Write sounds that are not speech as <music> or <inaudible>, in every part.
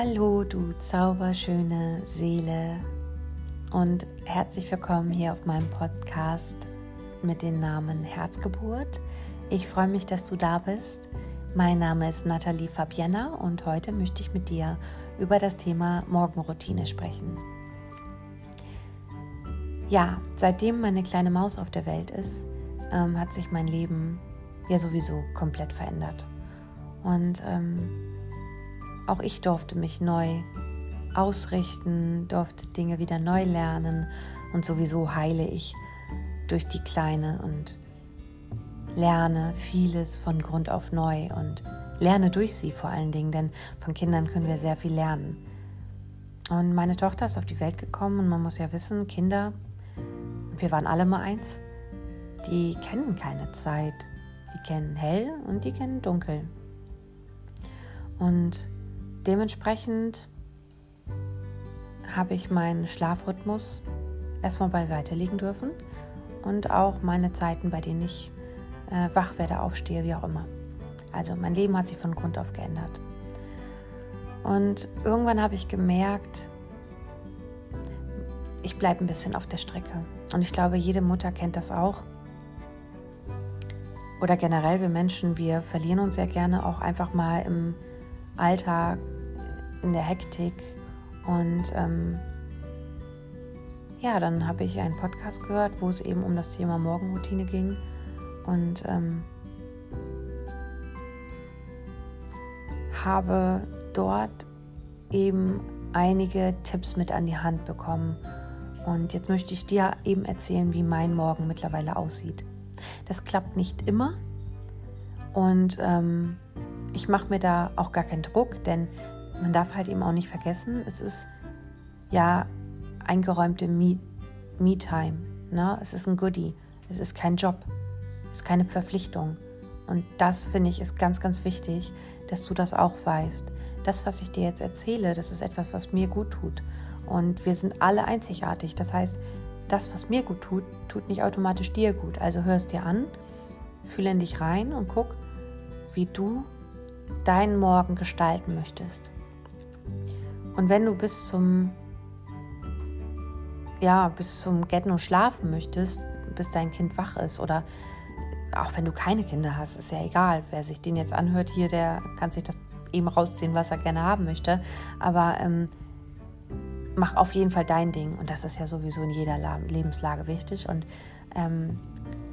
Hallo, du zauberschöne Seele und herzlich willkommen hier auf meinem Podcast mit dem Namen Herzgeburt. Ich freue mich, dass du da bist. Mein Name ist Nathalie Fabienna und heute möchte ich mit dir über das Thema Morgenroutine sprechen. Ja, seitdem meine kleine Maus auf der Welt ist, ähm, hat sich mein Leben ja sowieso komplett verändert. Und ähm, auch ich durfte mich neu ausrichten, durfte Dinge wieder neu lernen und sowieso heile ich durch die Kleine und lerne vieles von Grund auf neu und lerne durch sie vor allen Dingen, denn von Kindern können wir sehr viel lernen. Und meine Tochter ist auf die Welt gekommen und man muss ja wissen, Kinder, wir waren alle mal eins, die kennen keine Zeit. Die kennen hell und die kennen dunkel. Und dementsprechend habe ich meinen Schlafrhythmus erstmal beiseite legen dürfen und auch meine Zeiten, bei denen ich äh, wach werde, aufstehe, wie auch immer. Also mein Leben hat sich von Grund auf geändert. Und irgendwann habe ich gemerkt, ich bleibe ein bisschen auf der Strecke. Und ich glaube, jede Mutter kennt das auch. Oder generell wir Menschen, wir verlieren uns sehr gerne auch einfach mal im Alltag, in der Hektik. Und ähm, ja, dann habe ich einen Podcast gehört, wo es eben um das Thema Morgenroutine ging. Und ähm, habe dort eben einige Tipps mit an die Hand bekommen. Und jetzt möchte ich dir eben erzählen, wie mein Morgen mittlerweile aussieht. Das klappt nicht immer und ähm, ich mache mir da auch gar keinen Druck, denn man darf halt eben auch nicht vergessen, es ist ja eingeräumte Me-Time. Ne? Es ist ein Goodie. Es ist kein Job. Es ist keine Verpflichtung. Und das finde ich ist ganz, ganz wichtig, dass du das auch weißt. Das, was ich dir jetzt erzähle, das ist etwas, was mir gut tut. Und wir sind alle einzigartig. Das heißt, das, was mir gut tut, tut nicht automatisch dir gut. Also hör es dir an, fühle in dich rein und guck, wie du deinen Morgen gestalten möchtest. Und wenn du bis zum ja, bis zum Getno schlafen möchtest, bis dein Kind wach ist oder auch wenn du keine Kinder hast, ist ja egal. Wer sich den jetzt anhört hier, der kann sich das eben rausziehen, was er gerne haben möchte. Aber ähm, mach auf jeden Fall dein Ding. Und das ist ja sowieso in jeder Lebenslage wichtig. Und ähm,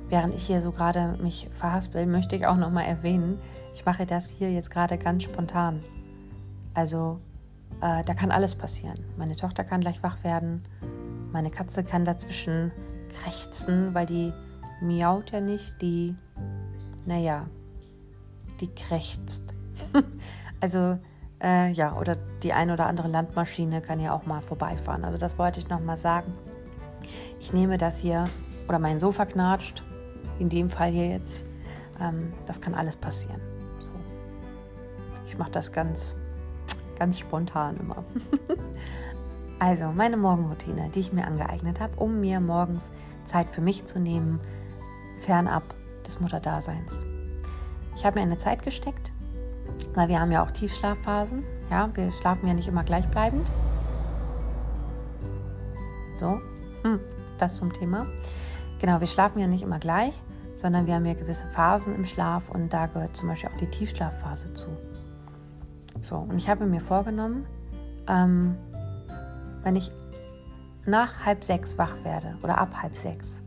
während ich hier so gerade mich verhaspel, möchte ich auch nochmal erwähnen, ich mache das hier jetzt gerade ganz spontan. Also äh, da kann alles passieren. Meine Tochter kann gleich wach werden. Meine Katze kann dazwischen krächzen, weil die miaut ja nicht, die, naja, die krächzt. <laughs> also äh, ja, oder die ein oder andere Landmaschine kann ja auch mal vorbeifahren. Also das wollte ich nochmal sagen. Ich nehme das hier, oder mein Sofa knatscht, in dem Fall hier jetzt. Ähm, das kann alles passieren. So. Ich mache das ganz, ganz spontan immer. <laughs> also meine Morgenroutine, die ich mir angeeignet habe, um mir morgens Zeit für mich zu nehmen, fernab des Mutterdaseins. Ich habe mir eine Zeit gesteckt, weil wir haben ja auch Tiefschlafphasen. Ja, wir schlafen ja nicht immer gleichbleibend. So, hm, das zum Thema. Genau, wir schlafen ja nicht immer gleich, sondern wir haben ja gewisse Phasen im Schlaf und da gehört zum Beispiel auch die Tiefschlafphase zu. So, und ich habe mir vorgenommen, ähm, wenn ich nach halb sechs wach werde oder ab halb sechs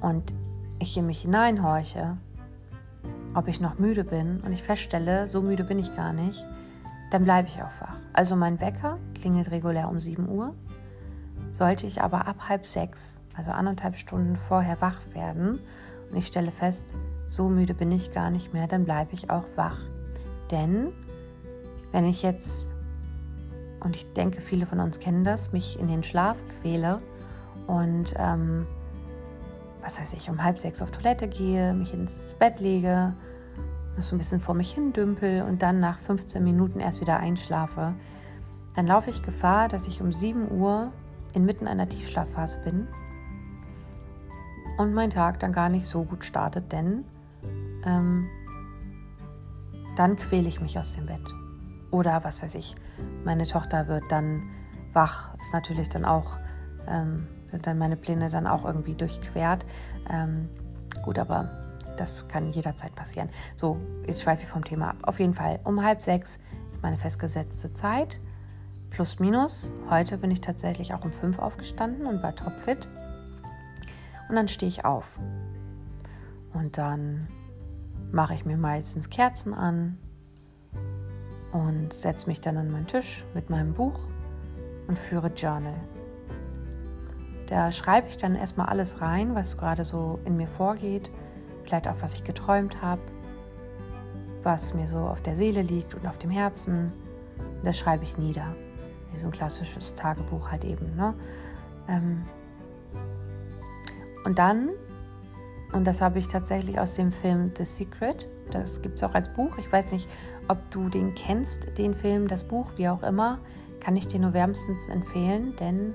und ich in mich hineinhorche, ob ich noch müde bin und ich feststelle, so müde bin ich gar nicht, dann bleibe ich auch wach. Also mein Wecker klingelt regulär um 7 Uhr. Sollte ich aber ab halb sechs, also anderthalb Stunden vorher wach werden und ich stelle fest, so müde bin ich gar nicht mehr, dann bleibe ich auch wach. Denn wenn ich jetzt, und ich denke, viele von uns kennen das, mich in den Schlaf quäle und ähm, was weiß ich, um halb sechs auf Toilette gehe, mich ins Bett lege, so ein bisschen vor mich hin dümpel und dann nach 15 Minuten erst wieder einschlafe, dann laufe ich Gefahr, dass ich um 7 Uhr inmitten einer Tiefschlafphase bin und mein Tag dann gar nicht so gut startet, denn ähm, dann quäle ich mich aus dem Bett. Oder was weiß ich, meine Tochter wird dann wach, ist natürlich dann auch, ähm, sind dann meine Pläne dann auch irgendwie durchquert. Ähm, gut, aber das kann jederzeit passieren. So, jetzt schweife ich vom Thema ab. Auf jeden Fall, um halb sechs ist meine festgesetzte Zeit. Plus, minus. Heute bin ich tatsächlich auch um fünf aufgestanden und war topfit. Und dann stehe ich auf. Und dann mache ich mir meistens Kerzen an und setze mich dann an meinen Tisch mit meinem Buch und führe Journal. Da schreibe ich dann erstmal alles rein, was gerade so in mir vorgeht, vielleicht auch was ich geträumt habe, was mir so auf der Seele liegt und auf dem Herzen. Und das schreibe ich nieder. Wie so ein klassisches Tagebuch halt eben. Ne? Ähm und dann und das habe ich tatsächlich aus dem Film The Secret. Das gibt es auch als Buch. Ich weiß nicht, ob du den kennst, den Film, das Buch, wie auch immer. Kann ich dir nur wärmstens empfehlen, denn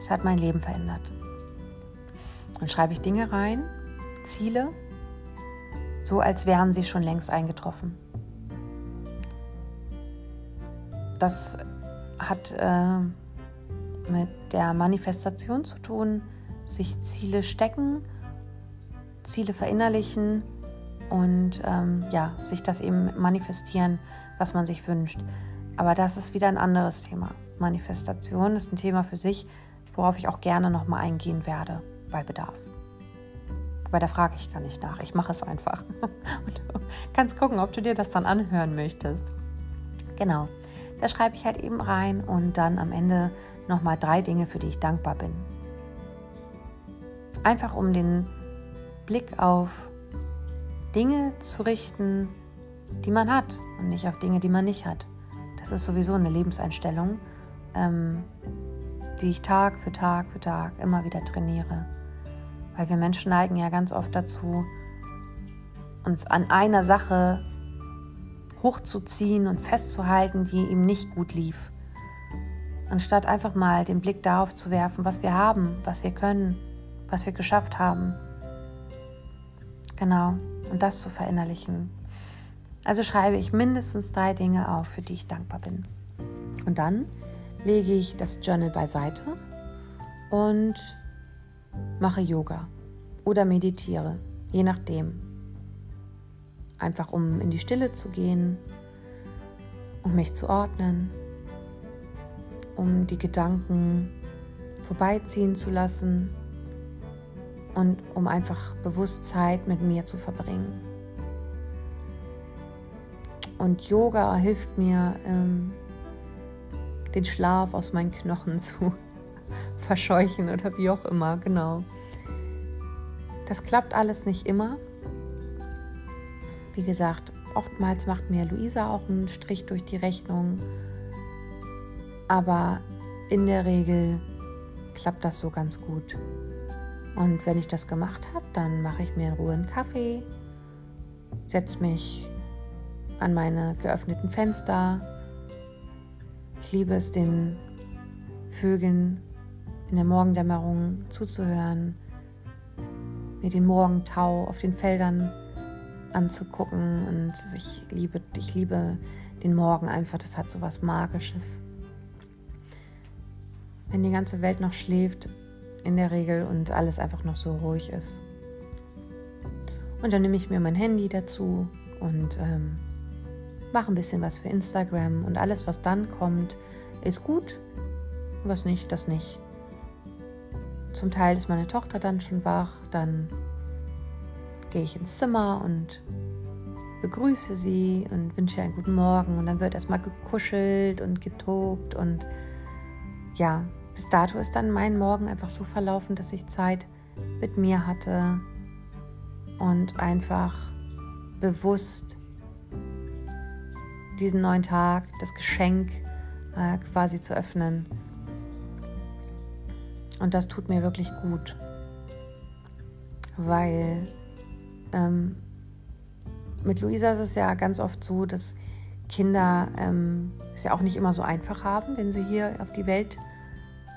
es hat mein Leben verändert. Dann schreibe ich Dinge rein, Ziele, so als wären sie schon längst eingetroffen. Das hat äh, mit der Manifestation zu tun, sich Ziele stecken Ziele verinnerlichen und ähm, ja, sich das eben manifestieren, was man sich wünscht. Aber das ist wieder ein anderes Thema. Manifestation ist ein Thema für sich, worauf ich auch gerne nochmal eingehen werde bei Bedarf. Aber da frage ich gar nicht nach. Ich mache es einfach. <laughs> Und du kannst gucken, ob du dir das dann anhören möchtest. Genau. Da schreibe ich halt eben rein und dann am Ende nochmal drei Dinge, für die ich dankbar bin. Einfach um den Blick auf Dinge zu richten, die man hat und nicht auf Dinge, die man nicht hat. Das ist sowieso eine Lebenseinstellung, ähm, die ich Tag für Tag für Tag immer wieder trainiere. Weil wir Menschen neigen ja ganz oft dazu, uns an einer Sache hochzuziehen und festzuhalten, die ihm nicht gut lief. Anstatt einfach mal den Blick darauf zu werfen, was wir haben, was wir können, was wir geschafft haben Genau, und das zu verinnerlichen. Also schreibe ich mindestens drei Dinge auf, für die ich dankbar bin. Und dann lege ich das Journal beiseite und mache Yoga oder meditiere, je nachdem. Einfach um in die Stille zu gehen, um mich zu ordnen, um die Gedanken vorbeiziehen zu lassen und um einfach bewusst Zeit mit mir zu verbringen. Und Yoga hilft mir, ähm, den Schlaf aus meinen Knochen <laughs> zu verscheuchen oder wie auch immer, genau. Das klappt alles nicht immer. Wie gesagt, oftmals macht mir Luisa auch einen Strich durch die Rechnung. Aber in der Regel klappt das so ganz gut. Und wenn ich das gemacht habe, dann mache ich mir in Ruhe einen Kaffee, setze mich an meine geöffneten Fenster. Ich liebe es, den Vögeln in der Morgendämmerung zuzuhören, mir den Morgentau auf den Feldern anzugucken und ich liebe, ich liebe den Morgen einfach, das hat so was Magisches. Wenn die ganze Welt noch schläft, in der Regel und alles einfach noch so ruhig ist. Und dann nehme ich mir mein Handy dazu und ähm, mache ein bisschen was für Instagram und alles, was dann kommt, ist gut. Was nicht, das nicht. Zum Teil ist meine Tochter dann schon wach, dann gehe ich ins Zimmer und begrüße sie und wünsche einen guten Morgen und dann wird erstmal gekuschelt und getobt und ja, bis dato ist dann mein Morgen einfach so verlaufen, dass ich Zeit mit mir hatte und einfach bewusst diesen neuen Tag, das Geschenk äh, quasi zu öffnen. Und das tut mir wirklich gut, weil ähm, mit Luisa ist es ja ganz oft so, dass Kinder ähm, es ja auch nicht immer so einfach haben, wenn sie hier auf die Welt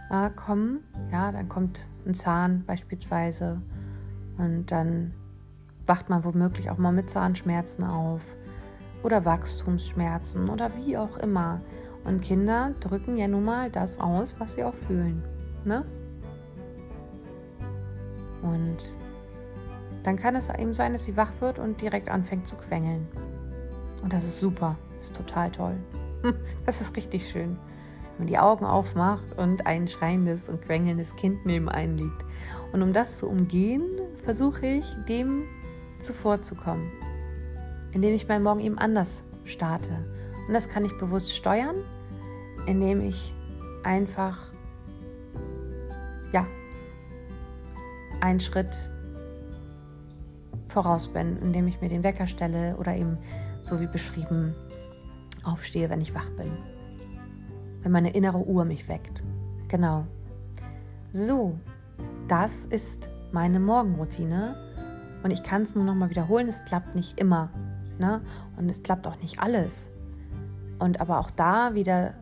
äh, kommen. Ja, dann kommt ein Zahn beispielsweise und dann wacht man womöglich auch mal mit Zahnschmerzen auf oder Wachstumsschmerzen oder wie auch immer. Und Kinder drücken ja nun mal das aus, was sie auch fühlen. Ne? Und dann kann es eben sein, dass sie wach wird und direkt anfängt zu quengeln. Und das ist super, ist total toll. <laughs> Das ist richtig schön, man die Augen aufmacht und ein schreiendes und quengelndes Kind neben einen liegt. Und um das zu umgehen, versuche ich, dem zuvorzukommen, indem ich meinen Morgen eben anders starte. Und das kann ich bewusst steuern, indem ich einfach, ja, einen Schritt voraus bin, indem ich mir den Wecker stelle oder eben, so wie beschrieben, aufstehe, wenn ich wach bin. Wenn meine innere Uhr mich weckt. Genau. So, das ist meine Morgenroutine. Und ich kann es nur noch mal wiederholen, es klappt nicht immer. Ne? Und es klappt auch nicht alles. Und aber auch da wieder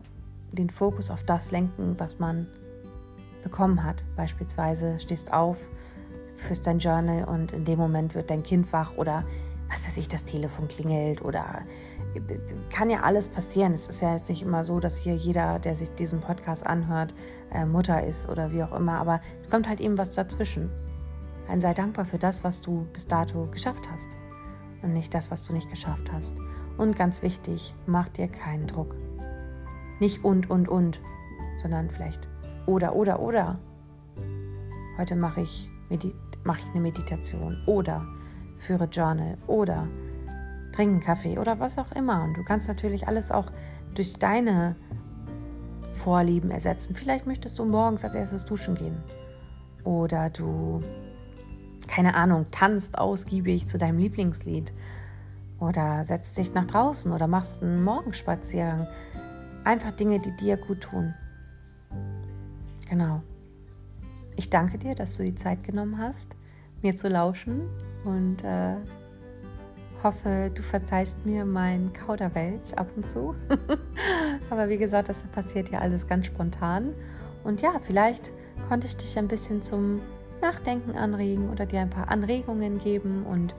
den Fokus auf das lenken, was man bekommen hat. Beispielsweise stehst auf, führst dein Journal und in dem Moment wird dein Kind wach oder was weiß ich, das Telefon klingelt oder kann ja alles passieren. Es ist ja jetzt nicht immer so, dass hier jeder, der sich diesen Podcast anhört, äh, Mutter ist oder wie auch immer, aber es kommt halt eben was dazwischen. Dann sei dankbar für das, was du bis dato geschafft hast und nicht das, was du nicht geschafft hast. Und ganz wichtig, mach dir keinen Druck. Nicht und, und, und, sondern vielleicht oder, oder, oder. Heute mache ich, mach ich eine Meditation oder führe Journal oder trinken Kaffee oder was auch immer. Und du kannst natürlich alles auch durch deine Vorlieben ersetzen. Vielleicht möchtest du morgens als erstes duschen gehen. Oder du, keine Ahnung, tanzt ausgiebig zu deinem Lieblingslied. Oder setzt dich nach draußen oder machst einen Morgenspaziergang. Einfach Dinge, die dir gut tun. Genau. Ich danke dir, dass du die Zeit genommen hast, mir zu lauschen und äh, hoffe, du verzeihst mir mein Kauderwelsch ab und zu. <laughs> Aber wie gesagt, das passiert ja alles ganz spontan. Und ja, vielleicht konnte ich dich ein bisschen zum Nachdenken anregen oder dir ein paar Anregungen geben. Und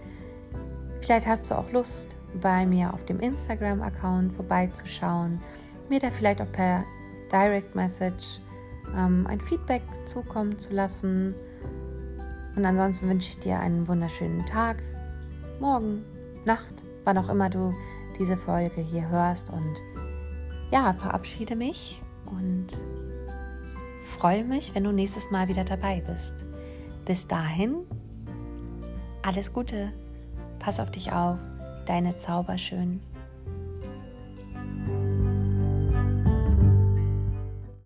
vielleicht hast du auch Lust, bei mir auf dem Instagram-Account vorbeizuschauen, mir da vielleicht auch per Direct Message ähm, ein Feedback zukommen zu lassen. Und ansonsten wünsche ich dir einen wunderschönen Tag, morgen, Nacht, wann auch immer du diese Folge hier hörst. Und ja, verabschiede mich und freue mich, wenn du nächstes Mal wieder dabei bist. Bis dahin, alles Gute, pass auf dich auf, deine Zauberschön.